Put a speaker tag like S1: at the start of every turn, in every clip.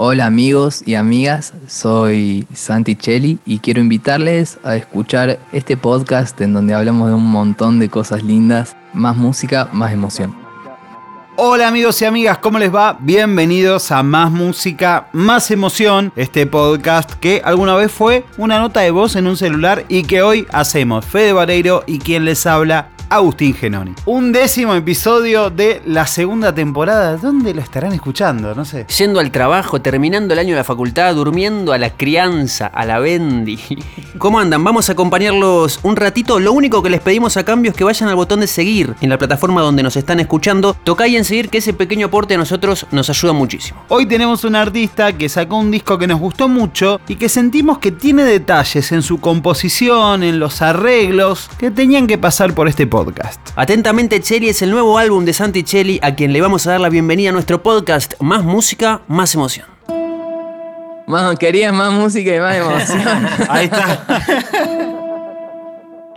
S1: Hola amigos y amigas, soy Santi Cheli y quiero invitarles a escuchar este podcast en donde hablamos de un montón de cosas lindas, más música, más emoción.
S2: Hola amigos y amigas, ¿cómo les va? Bienvenidos a Más Música, Más Emoción, este podcast que alguna vez fue una nota de voz en un celular y que hoy hacemos Fede Vareiro y quien les habla, Agustín Genoni. Un décimo episodio de la segunda temporada. ¿Dónde lo estarán escuchando? No sé.
S3: Yendo al trabajo, terminando el año de la facultad, durmiendo a la crianza, a la bendi. ¿Cómo andan? Vamos a acompañarlos un ratito. Lo único que les pedimos a cambio es que vayan al botón de seguir en la plataforma donde nos están escuchando. Toca y en seguir que ese pequeño aporte a nosotros nos ayuda muchísimo.
S2: Hoy tenemos un artista que sacó un disco que nos gustó mucho y que sentimos que tiene detalles en su composición, en los arreglos, que tenían que pasar por este podcast podcast.
S3: Atentamente Cheli es el nuevo álbum de Santi Cheli a quien le vamos a dar la bienvenida a nuestro podcast Más música, más emoción.
S1: Más, querías más música y más emoción.
S2: Ahí está.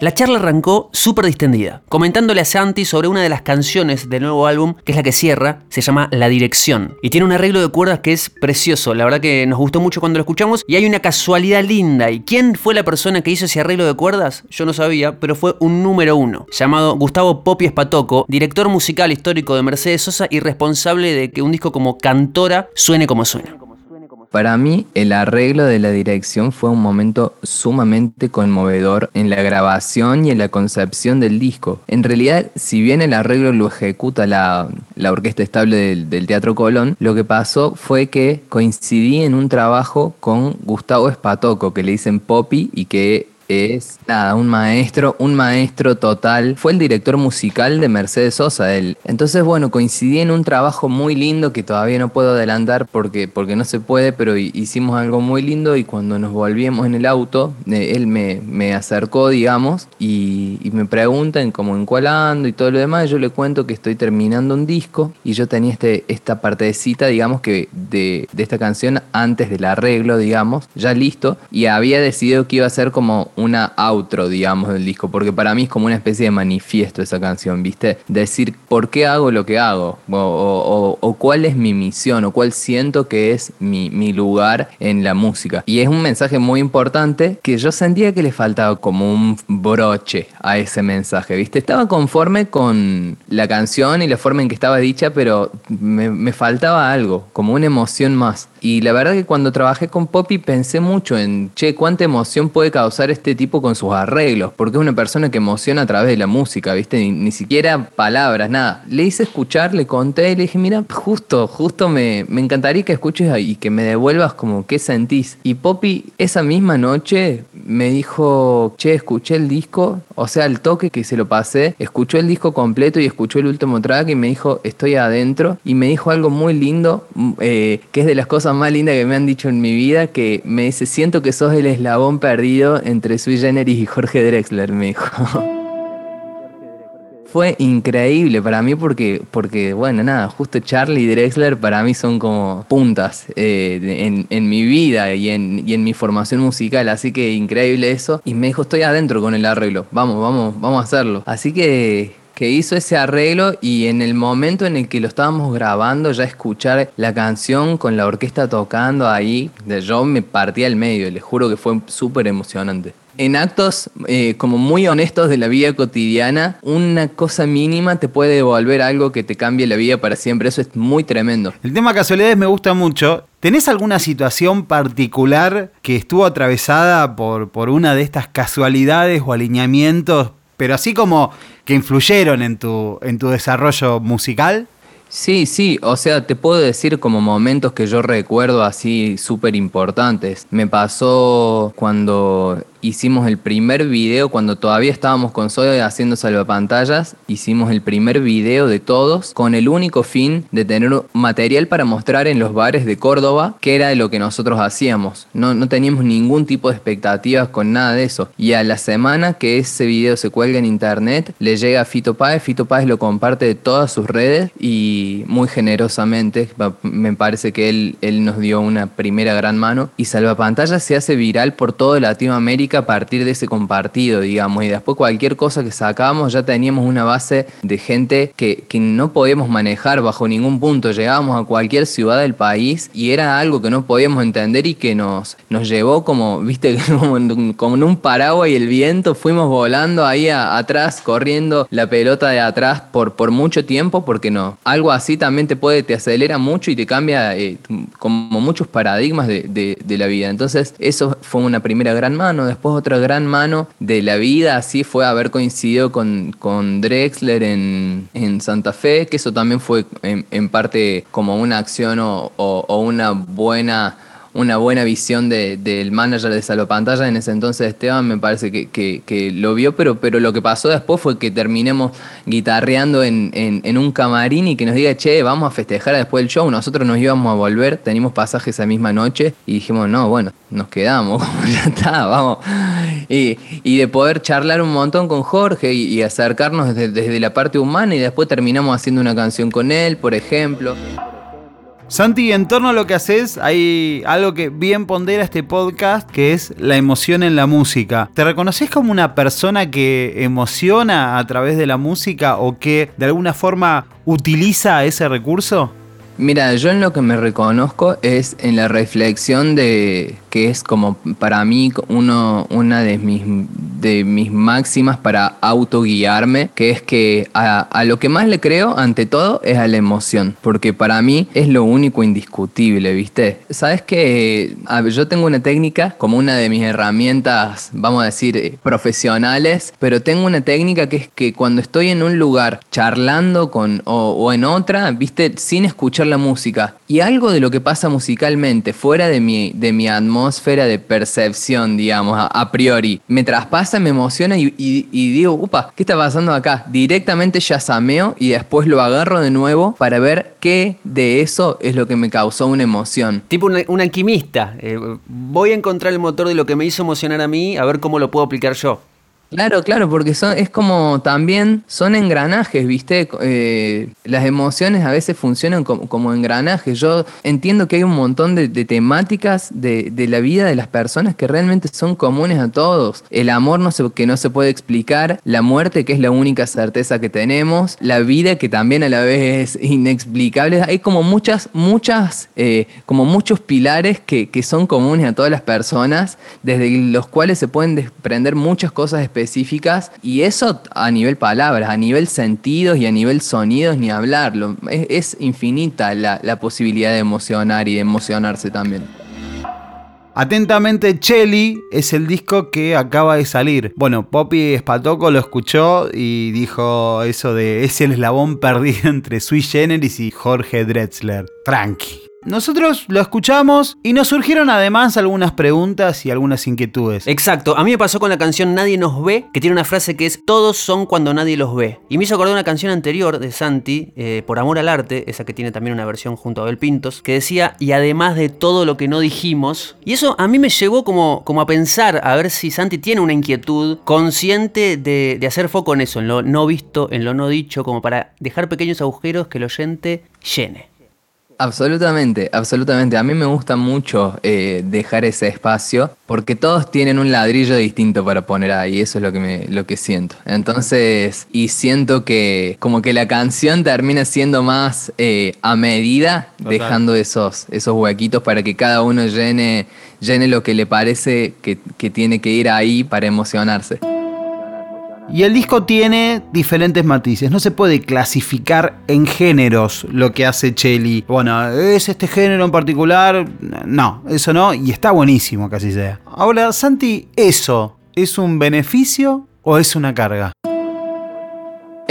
S3: La charla arrancó súper distendida, comentándole a Santi sobre una de las canciones del nuevo álbum, que es la que cierra, se llama La Dirección. Y tiene un arreglo de cuerdas que es precioso, la verdad que nos gustó mucho cuando lo escuchamos. Y hay una casualidad linda. ¿Y quién fue la persona que hizo ese arreglo de cuerdas? Yo no sabía, pero fue un número uno, llamado Gustavo Popi Espatoco, director musical histórico de Mercedes Sosa y responsable de que un disco como Cantora suene como suena.
S1: Para mí, el arreglo de la dirección fue un momento sumamente conmovedor en la grabación y en la concepción del disco. En realidad, si bien el arreglo lo ejecuta la, orquesta estable del, del, Teatro Colón, lo que pasó fue que coincidí en un trabajo con Gustavo Espatoco, que le dicen Poppy y que es nada, un maestro, un maestro total. Fue el director musical de Mercedes Sosa, él. Entonces, bueno, coincidí en un trabajo muy lindo que todavía no puedo adelantar porque, porque no se puede, pero hicimos algo muy lindo y cuando nos volvíamos en el auto, eh, él me, me acercó, digamos, y, me preguntan como en cuál ando y todo lo demás. Yo le cuento que estoy terminando un disco y yo tenía este, esta partecita, digamos, que de, de esta canción antes del arreglo, digamos, ya listo, y había decidido que iba a ser como una outro, digamos, del disco, porque para mí es como una especie de manifiesto esa canción, ¿viste? Decir por qué hago lo que hago, o, cuál es mi misión, o cuál siento que es mi, mi, lugar en la música. Y es un mensaje muy importante que yo sentía que le faltaba como un broche a ese mensaje, ¿viste? Estaba conforme con la canción y la forma en que estaba dicha, pero me, me faltaba algo, como una emoción más. Y la verdad que cuando trabajé con Poppy pensé mucho en, che, cuánta emoción puede causar este tipo con sus arreglos, porque es una persona que emociona a través de la música, ¿viste? Ni, siquiera palabras, nada. Le hice escuchar, le conté y le dije, mira, justo, justo me, me encantaría que escuches y que me devuelvas como qué sentís. Y Poppy esa misma noche me dijo, che, escuché el disco, o sea, el toque que se lo pasé, escuchó el disco completo y escuchó el último track y me dijo, estoy adentro. Y me dijo algo muy lindo, mm, eh, que es de las cosas más linda que me han dicho en mi vida, que me dice, siento que sos el eslabón perdido entre Sui Generis y Jorge Drexler, me dijo. Fue increíble para mí porque, porque, bueno, nada, justo Charlie y Drexler para mí son como puntas eh, en, mi vida y en, y en mi formación musical, así que increíble eso. Y me dijo, estoy adentro con el arreglo, vamos, vamos, vamos a hacerlo. Así que que hizo ese arreglo y en el momento en el que lo estábamos grabando, ya escuchar la canción con la orquesta tocando ahí, yo me partía al medio, les juro que fue súper emocionante. En actos eh, como muy honestos de la vida cotidiana, una cosa mínima te puede devolver algo que te cambie la vida para siempre. Eso es muy tremendo.
S2: El tema casualidades me gusta mucho. ¿Tenés alguna situación particular que estuvo atravesada por, por una de estas casualidades o alineamientos pero así como que influyeron en tu, en tu desarrollo musical.
S1: Sí, sí, o sea, te puedo decir como momentos que yo recuerdo así súper importantes. Me pasó cuando hicimos el primer video, cuando todavía estábamos con Soy haciendo salvapantallas, hicimos el primer video de todos con el único fin de tener material para mostrar en los bares de Córdoba, que era lo que nosotros hacíamos. No, no teníamos ningún tipo de expectativas con nada de eso. Y a la semana que ese video se cuelga en internet, le llega a Fito Páez, Fito Páez lo comparte de todas sus redes y muy generosamente, me parece que él, él nos dio una primera gran mano y Salvapantallas se hace viral por toda Latinoamérica a partir de ese compartido, digamos, y después cualquier cosa que sacábamos ya teníamos una base de gente que, que no podíamos manejar bajo ningún punto. Llegábamos a cualquier ciudad del país y era algo que no podíamos entender y que nos, nos llevó como, viste, como en, como un paraguas y el viento, fuimos volando ahí atrás, corriendo la pelota de atrás por, por mucho tiempo, porque no, algo así también te puede, te acelera mucho y te cambia eh, como muchos paradigmas de, de, la vida. Entonces, eso fue una primera gran mano. Después, otra gran mano de la vida, así fue haber coincidido con, con Drexler en, en Santa Fe, que eso también fue en, parte como una acción o, o una buena una buena visión del manager de Salopantalla en ese entonces Esteban me parece que, lo vio, pero, pero lo que pasó después fue que terminemos guitarreando en, un camarín y que nos diga, che, vamos a festejar después del show, nosotros nos íbamos a volver, teníamos pasajes esa misma noche y dijimos, no, bueno, nos quedamos, ya está, vamos. Y, de poder charlar un montón con Jorge y, acercarnos desde la parte humana y después terminamos haciendo una canción con él, por ejemplo.
S2: Santi, en torno a lo que haces, hay algo que bien pondera este podcast, que es la emoción en la música. ¿Te reconoces como una persona que emociona a través de la música o que de alguna forma utiliza ese recurso?
S1: Mira, yo en lo que me reconozco es en la reflexión de que es como para mí uno, una de mis, de mis máximas para autoguiarme, que es que a, lo que más le creo ante todo es a la emoción, porque para mí es lo único indiscutible, ¿viste? Sabes que yo tengo una técnica como una de mis herramientas, vamos a decir, eh, profesionales, pero tengo una técnica que es que cuando estoy en un lugar charlando con o, o en otra, ¿viste? Sin escuchar la música y algo de lo que pasa musicalmente fuera de mi, de mi atmósfera, atmósfera de percepción, digamos, a, priori. Me traspasa, me emociona y, digo, upa, ¿qué está pasando acá? Directamente ya sameo y después lo agarro de nuevo para ver qué de eso es lo que me causó una emoción.
S3: Tipo un, alquimista. Eh, voy a encontrar el motor de lo que me hizo emocionar a mí, a ver cómo lo puedo aplicar yo.
S1: Claro, claro, porque son, es como también son engranajes, ¿viste? Eh, las emociones a veces funcionan como, engranajes. Yo entiendo que hay un montón de, temáticas de, la vida de las personas que realmente son comunes a todos. El amor no se, que no se puede explicar, la muerte que es la única certeza que tenemos, la vida que también a la vez es inexplicable. Hay como muchas, muchas, eh, como muchos pilares que, que son comunes a todas las personas, desde los cuales se pueden desprender muchas cosas específicas específicas y eso a nivel palabras, a nivel sentidos y a nivel sonidos ni hablarlo. Es, infinita la, posibilidad de emocionar y de emocionarse también.
S2: Atentamente, Chelly es el disco que acaba de salir. Bueno, Poppy Spatoco lo escuchó y dijo eso de es el eslabón perdido entre Sui Generis y Jorge Drexler. Tranqui. Nosotros lo escuchamos y nos surgieron además algunas preguntas y algunas inquietudes.
S3: Exacto, a mí me pasó con la canción Nadie nos ve, que tiene una frase que es Todos son cuando nadie los ve. Y me hizo acordar una canción anterior de Santi, eh, Por Amor al Arte, esa que tiene también una versión junto a Abel Pintos, que decía, y además de todo lo que no dijimos. Y eso a mí me llevó como, como a pensar, a ver si Santi tiene una inquietud consciente de, de hacer foco en eso, en lo no visto, en lo no dicho, como para dejar pequeños agujeros que el oyente llene.
S1: Absolutamente, absolutamente. A mí me gusta mucho eh, dejar ese espacio porque todos tienen un ladrillo distinto para poner ahí, eso es lo que, me, lo que siento. Entonces, y siento que como que la canción termina siendo más eh, a medida, dejando esos, esos huequitos para que cada uno llene, llene lo que le parece que, que tiene que ir ahí para emocionarse.
S2: Y el disco tiene diferentes matices. No se puede clasificar en géneros lo que hace Chelly. Bueno, es este género en particular. No, eso no. Y está buenísimo que así sea. Ahora, Santi, ¿eso es un beneficio o es una carga?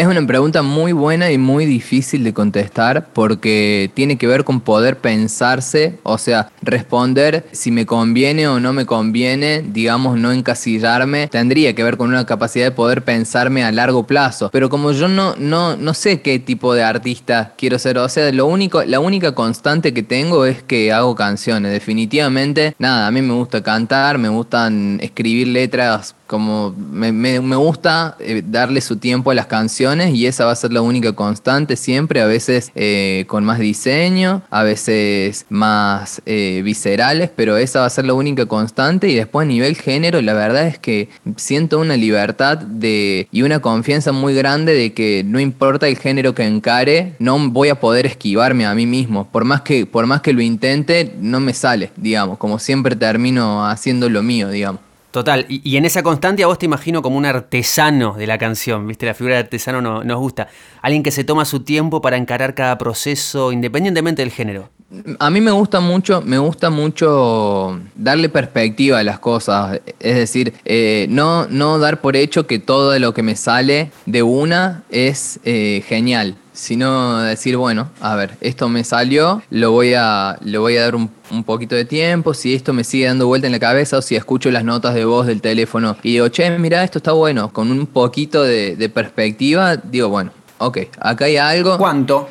S1: Es una pregunta muy buena y muy difícil de contestar porque tiene que ver con poder pensarse, o sea, responder si me conviene o no me conviene, digamos, no encasillarme, tendría que ver con una capacidad de poder pensarme a largo plazo. Pero como yo no, no, no sé qué tipo de artista quiero ser, o sea, lo único, la única constante que tengo es que hago canciones. Definitivamente, nada, a mí me gusta cantar, me gustan escribir letras como me, me, gusta eh, darle su tiempo a las canciones y esa va a ser la única constante siempre, a veces eh, con más diseño, a veces más eh, viscerales, pero esa va a ser la única constante y después a nivel género la verdad es que siento una libertad de, y una confianza muy grande de que no importa el género que encare, no voy a poder esquivarme a mí mismo, por más que, por más que lo intente, no me sale, digamos, como siempre termino haciendo lo mío, digamos.
S3: Total, y, en esa constante a vos te imagino como un artesano de la canción, ¿viste? La figura de artesano no, nos gusta. Alguien que se toma su tiempo para encarar cada proceso, independientemente del género.
S1: A mí me gusta mucho, me gusta mucho darle perspectiva a las cosas. Es decir, eh, no, no dar por hecho que todo lo que me sale de una es eh, genial sino decir, bueno, a ver, esto me salió, lo voy a, le voy a dar un, poquito de tiempo, si esto me sigue dando vuelta en la cabeza o si escucho las notas de voz del teléfono y digo, che, mira, esto está bueno, con un poquito de, de perspectiva, digo, bueno, ok, acá hay algo.
S3: ¿Cuánto?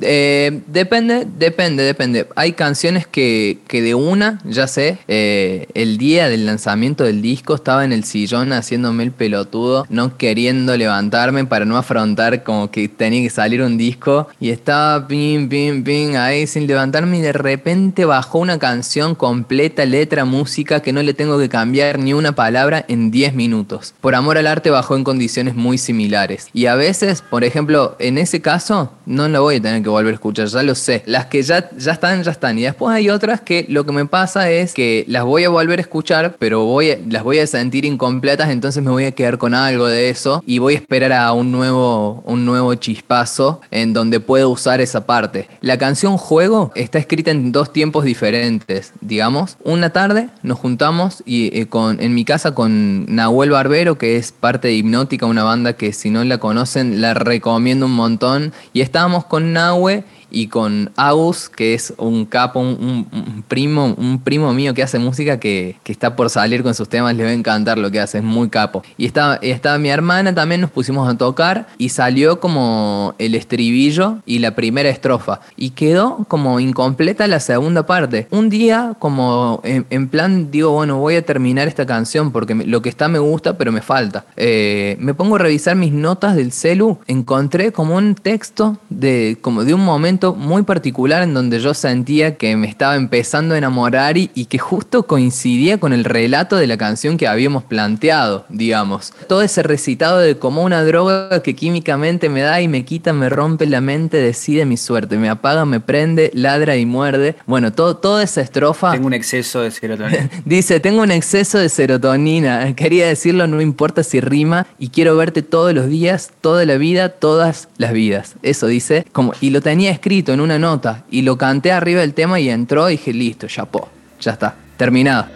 S1: Eh, depende, depende, depende. Hay canciones que, que de una, ya sé, eh, el día del lanzamiento del disco estaba en el sillón haciéndome el pelotudo, no queriendo levantarme para no afrontar como que tenía que salir un disco y estaba pim, pim, pim ahí sin levantarme y de repente bajó una canción completa, letra, música que no le tengo que cambiar ni una palabra en 10 minutos. Por amor al arte bajó en condiciones muy similares. Y a veces, por ejemplo, en ese caso, no lo voy a tener que volver a escuchar, ya lo sé. Las que ya, ya están, ya están. Y después hay otras que lo que me pasa es que las voy a volver a escuchar, pero voy las voy a sentir incompletas, entonces me voy a quedar con algo de eso y voy a esperar a un nuevo, un nuevo chispazo en donde puedo usar esa parte. La canción Juego está escrita en dos tiempos diferentes, digamos. Una tarde nos juntamos y eh, con, en mi casa con Nahuel Barbero, que es parte de Hipnótica, una banda que si no la conocen la recomiendo un montón. Y estábamos con Nahue y con Agus, que es un capo, un, primo, un primo mío que hace música que, está por salir con sus temas, le va a encantar lo que hace, es muy capo. Y estaba, estaba mi hermana también, nos pusimos a tocar y salió como el estribillo y la primera estrofa. Y quedó como incompleta la segunda parte. Un día, como en, plan, digo, bueno, voy a terminar esta canción porque lo que está me gusta, pero me falta. Eh, me pongo a revisar mis notas del celu, encontré como un texto de, como de un momento muy particular en donde yo sentía que me estaba empezando a enamorar y, que justo coincidía con el relato de la canción que habíamos planteado, digamos. Todo ese recitado de como una droga que químicamente me da y me quita, me rompe la mente, decide mi suerte, me apaga, me prende, ladra y muerde. Bueno, todo, toda esa estrofa...
S3: Tengo un exceso de serotonina.
S1: dice, tengo un exceso de serotonina. Quería decirlo, no importa si rima y quiero verte todos los días, toda la vida, todas las vidas. Eso dice, como, y lo tenía escrito en una nota y lo canté arriba del tema y entró y dije, listo, ya po, ya está, terminado.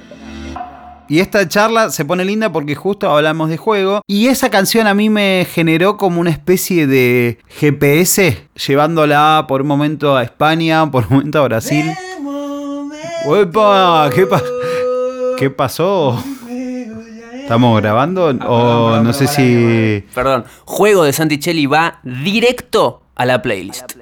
S2: Y esta charla se pone linda porque justo hablamos de juego. Y esa canción a mí me generó como una especie de GPS, llevándola por un momento a España, por un momento a Brasil. ¡Uepa! ¿Qué, ¿Qué pasó? ¿Estamos grabando? O no sé si.
S3: Perdón, Juego de Santichelli va directo a la playlist.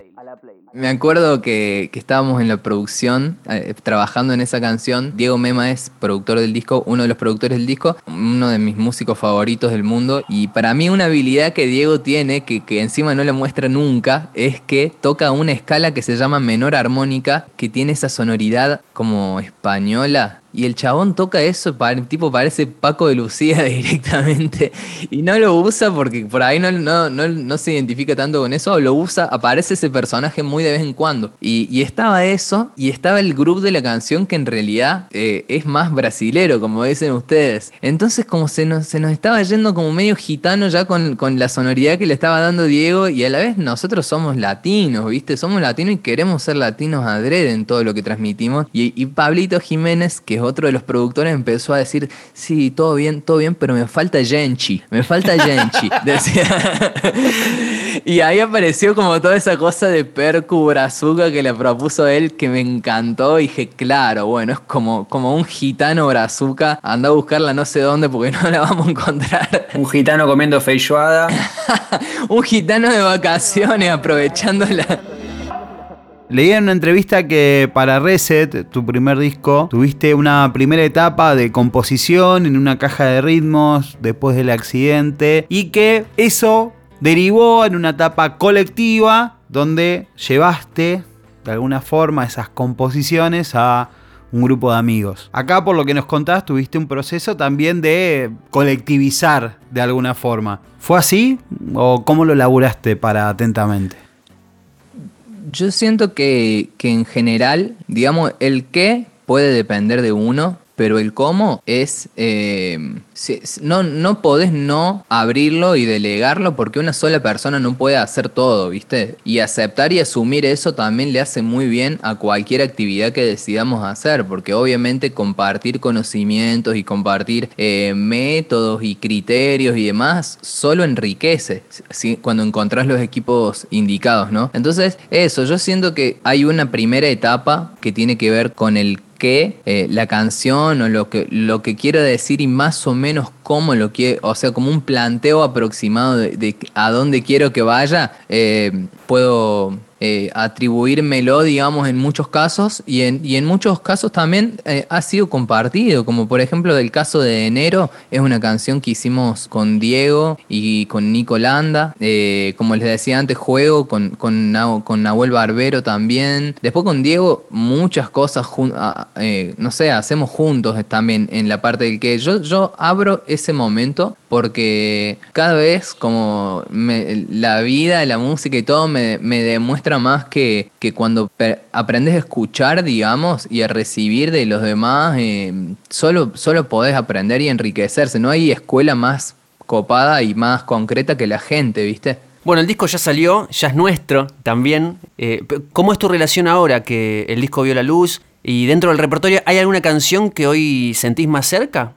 S1: Me acuerdo que, estábamos en la producción, eh, trabajando en esa canción. Diego Mema es productor del disco, uno de los productores del disco, uno de mis músicos favoritos del mundo. Y para mí una habilidad que Diego tiene, que, que encima no le muestra nunca, es que toca una escala que se llama menor armónica, que tiene esa sonoridad como española, y el chabón toca eso, tipo parece Paco de Lucía directamente. Y no lo usa porque por ahí no, no, no, se identifica tanto con eso. lo usa, aparece ese personaje muy de vez en cuando. Y, estaba eso, y estaba el grupo de la canción que en realidad eh, es más brasilero, como dicen ustedes. Entonces como se nos, se nos estaba yendo como medio gitano ya con, la sonoridad que le estaba dando Diego. Y a la vez nosotros somos latinos, ¿viste? Somos latinos y queremos ser latinos adrede en todo lo que transmitimos. Y, y Pablito Jiménez, que otro de los productores, empezó a decir, sí, todo bien, todo bien, pero me falta Genchi, me falta Genchi. y ahí apareció como toda esa cosa de percu brazuca que le propuso él, que me encantó. Y dije, claro, bueno, es como, como un gitano brazuca, anda a buscarla no sé dónde porque no la vamos a encontrar.
S3: Un gitano comiendo feijoada.
S1: un gitano de vacaciones aprovechando la...
S2: Leí en una entrevista que para Reset, tu primer disco, tuviste una primera etapa de composición en una caja de ritmos después del accidente y que eso derivó en una etapa colectiva donde llevaste de alguna forma esas composiciones a un grupo de amigos. Acá, por lo que nos contás, tuviste un proceso también de colectivizar de alguna forma. ¿Fue así o cómo lo laburaste para atentamente?
S1: Yo siento que, que en general, digamos, el qué puede depender de uno, pero el cómo es... Eh, no, no podés no abrirlo y delegarlo porque una sola persona no puede hacer todo, ¿viste? Y aceptar y asumir eso también le hace muy bien a cualquier actividad que decidamos hacer, porque obviamente compartir conocimientos y compartir eh, métodos y criterios y demás solo enriquece cuando encontrás los equipos indicados, ¿no? Entonces, eso, yo siento que hay una primera etapa que tiene que ver con el que eh, la canción o lo que, lo que quiero decir y más o menos cómo lo quiero, o sea, como un planteo aproximado de, a dónde quiero que vaya, eh, puedo eh, atribuírmelo, digamos, en muchos casos y en, y en muchos casos también eh, ha sido compartido, como por ejemplo del caso de Enero, es una canción que hicimos con Diego y con Nico Landa, eh, como les decía antes, juego con, con, con, Nahuel Barbero también, después con Diego muchas cosas, no sé, hacemos juntos también en la parte del que yo, yo abro ese momento porque cada vez como la vida, la música y todo me, demuestra más que, que cuando aprendes a escuchar, digamos, y a recibir de los demás, eh, solo, solo podés aprender y enriquecerse. No hay escuela más copada y más concreta que la gente, ¿viste?
S3: Bueno, el disco ya salió, ya es nuestro también. Eh, ¿Cómo es tu relación ahora que el disco vio la luz? Y dentro del repertorio, ¿hay alguna canción que hoy sentís más cerca?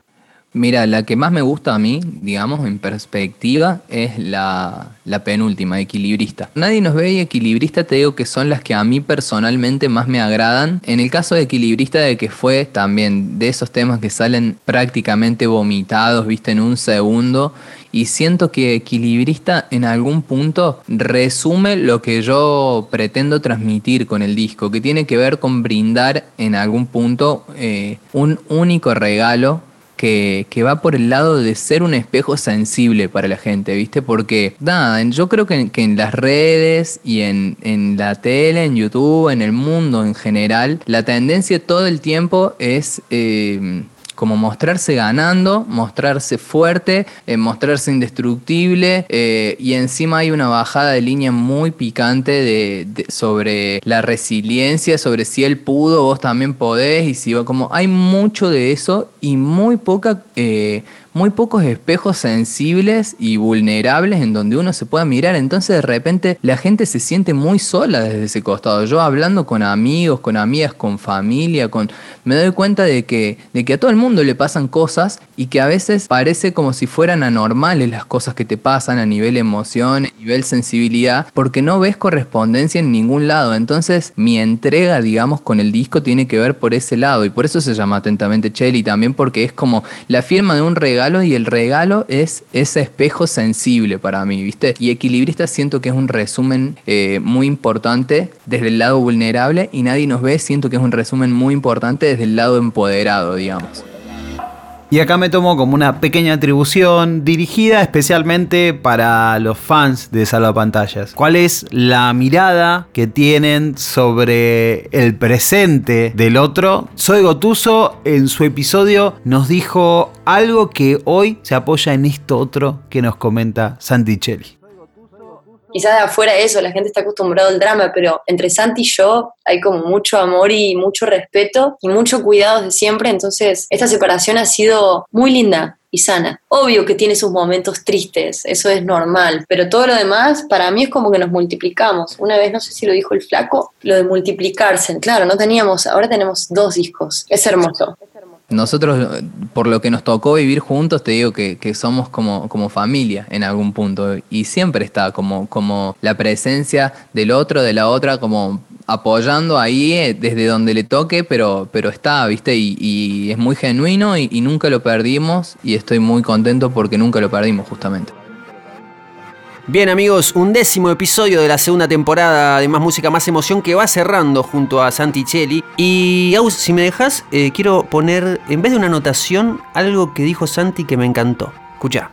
S1: Mira, la que más me gusta a mí, digamos, en perspectiva, es la, penúltima, equilibrista. Nadie nos ve y equilibrista te digo que son las que a mí personalmente más me agradan. En el caso de equilibrista, de que fue también de esos temas que salen prácticamente vomitados, viste, en un segundo. Y siento que equilibrista en algún punto resume lo que yo pretendo transmitir con el disco, que tiene que ver con brindar en algún punto eh, un único regalo que, va por el lado de ser un espejo sensible para la gente, ¿viste? Porque, nada, yo creo que, en las redes y en, en, la tele, en YouTube, en el mundo en general, la tendencia todo el tiempo es... Eh, como mostrarse ganando, mostrarse fuerte, eh, mostrarse indestructible eh, y encima hay una bajada de línea muy picante de, sobre la resiliencia, sobre si él pudo, vos también podés y si como hay mucho de eso y muy poca eh, muy pocos espejos sensibles y vulnerables en donde uno se pueda mirar. Entonces de repente la gente se siente muy sola desde ese costado. Yo hablando con amigos, con amigas, con familia, con me doy cuenta de que, de que a todo el mundo le pasan cosas y que a veces parece como si fueran anormales las cosas que te pasan a nivel emoción, a nivel sensibilidad, porque no ves correspondencia en ningún lado. Entonces mi entrega, digamos, con el disco tiene que ver por ese lado y por eso se llama atentamente Chelly también porque es como la firma de un regalo y el regalo es ese espejo sensible para mí, ¿viste? Y equilibrista siento que es un resumen eh, muy importante desde el lado vulnerable y nadie nos ve, siento que es un resumen muy importante desde el lado empoderado, digamos.
S2: Y acá me tomo como una pequeña atribución dirigida especialmente para los fans de Salvapantallas. ¿Cuál es la mirada que tienen sobre el presente del otro? Soy Gotuso en su episodio nos dijo algo que hoy se apoya en esto otro que nos comenta Santicelli
S4: quizás de afuera eso, la gente está acostumbrada al drama, pero entre Santi y yo hay como mucho amor y mucho respeto y mucho cuidado de siempre, entonces esta separación ha sido muy linda y sana. Obvio que tiene sus momentos tristes, eso es normal, pero todo lo demás para mí es como que nos multiplicamos. Una vez, no sé si lo dijo el flaco, lo de multiplicarse, claro, no teníamos, ahora tenemos dos discos, es hermoso
S1: nosotros, por lo que nos tocó vivir juntos, te digo que, somos como, familia en algún punto. Y siempre está como, la presencia del otro, de la otra, como apoyando ahí eh, desde donde le toque, pero, pero está, ¿viste? Y, es muy genuino y nunca lo perdimos. Y estoy muy contento porque nunca lo perdimos, justamente.
S3: Bien amigos, un décimo episodio de la segunda temporada de Más Música, Más Emoción que va cerrando junto a Santi Cheli. Y Aus, si me dejas, eh, quiero poner, en vez de una anotación, algo que dijo Santi que me encantó. Escucha.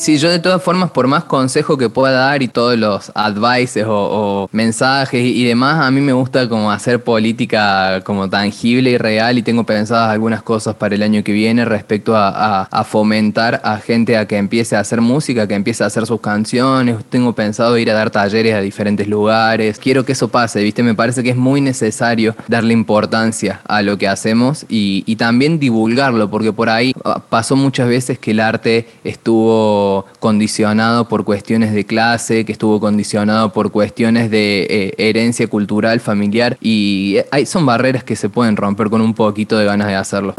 S1: Sí, yo de todas formas, por más consejo que pueda dar y todos los advices o, mensajes y, demás, a mí me gusta como hacer política como tangible y real y tengo pensadas algunas cosas para el año que viene respecto a, fomentar a gente a que empiece a hacer música, que empiece a hacer sus canciones. Tengo pensado ir a dar talleres a diferentes lugares. Quiero que eso pase, ¿viste? Me parece que es muy necesario darle importancia a lo que hacemos y, y también divulgarlo, porque por ahí ah, pasó muchas veces que el arte estuvo condicionado por cuestiones de clase, que estuvo condicionado por cuestiones de eh, herencia cultural, familiar, y hay, son barreras que se pueden romper con un poquito de ganas de hacerlo.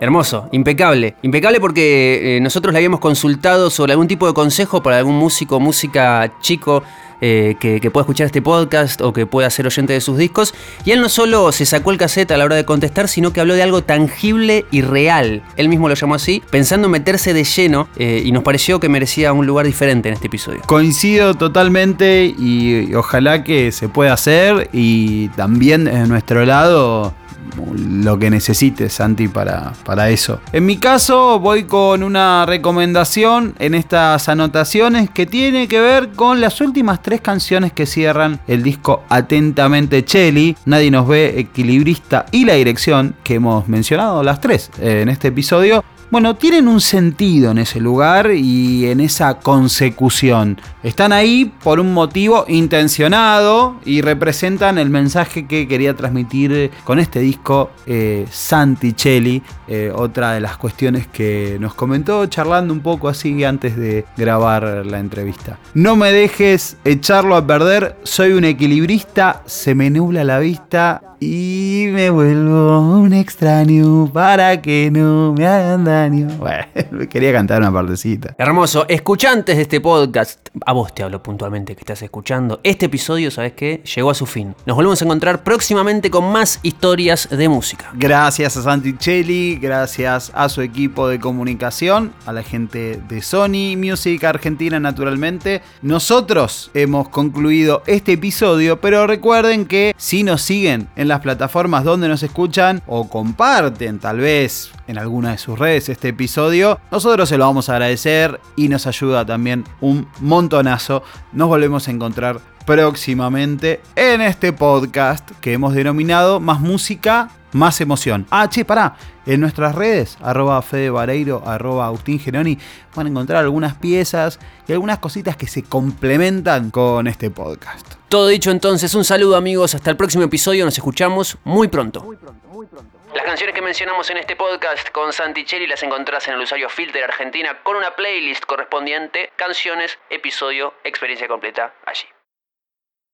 S3: Hermoso, impecable. Impecable porque eh, nosotros le habíamos consultado sobre algún tipo de consejo para algún músico, música chico eh, que, pueda escuchar este podcast o que pueda ser oyente de sus discos. Y él no solo se sacó el cassette a la hora de contestar, sino que habló de algo tangible y real. Él mismo lo llamó así, pensando en meterse de lleno eh, y nos pareció que merecía un lugar diferente en este episodio.
S2: Coincido totalmente y ojalá que se pueda hacer y también en nuestro lado lo que necesites, Santi, para, para eso. En mi caso, voy con una recomendación en estas anotaciones que tiene que ver con las últimas tres canciones que cierran el disco Atentamente Chelly, Nadie nos ve, Equilibrista y La Dirección, que hemos mencionado las tres eh, en este episodio. Bueno, tienen un sentido en ese lugar y en esa consecución. Están ahí por un motivo intencionado y representan el mensaje que quería transmitir con este disco eh, Santicelli. Eh, otra de las cuestiones que nos comentó charlando un poco así antes de grabar la entrevista. No me dejes echarlo a perder, soy un equilibrista, se me nubla la vista y me vuelvo un extraño para que no me hagan daño. Bueno, quería cantar una partecita.
S3: Hermoso. Escuchantes de este podcast, a vos te hablo puntualmente que estás escuchando. Este episodio, ¿sabes qué? Llegó a su fin. Nos volvemos a encontrar próximamente con más historias de música.
S2: Gracias a Santicelli, gracias a su equipo de comunicación, a la gente de Sony Music Argentina, naturalmente. Nosotros hemos concluido este episodio, pero recuerden que si nos siguen en las plataformas donde nos escuchan o comparten tal vez en alguna de sus redes este episodio, nosotros se lo vamos a agradecer y nos ayuda también un montonazo. Nos volvemos a encontrar próximamente en este podcast que hemos denominado Más Música, Más Emoción. Ah, che, pará. En nuestras redes, arroba Fede Vareiro, arroba Agustín Geroni, van a encontrar algunas piezas y algunas cositas que se complementan con este podcast.
S3: Todo dicho entonces, un saludo amigos, hasta el próximo episodio, nos escuchamos muy pronto. Muy pronto, muy pronto. Las canciones que mencionamos en este podcast con Santi Cherry las encontrás en el usuario Filter Argentina con una playlist correspondiente, canciones, episodio, experiencia completa allí.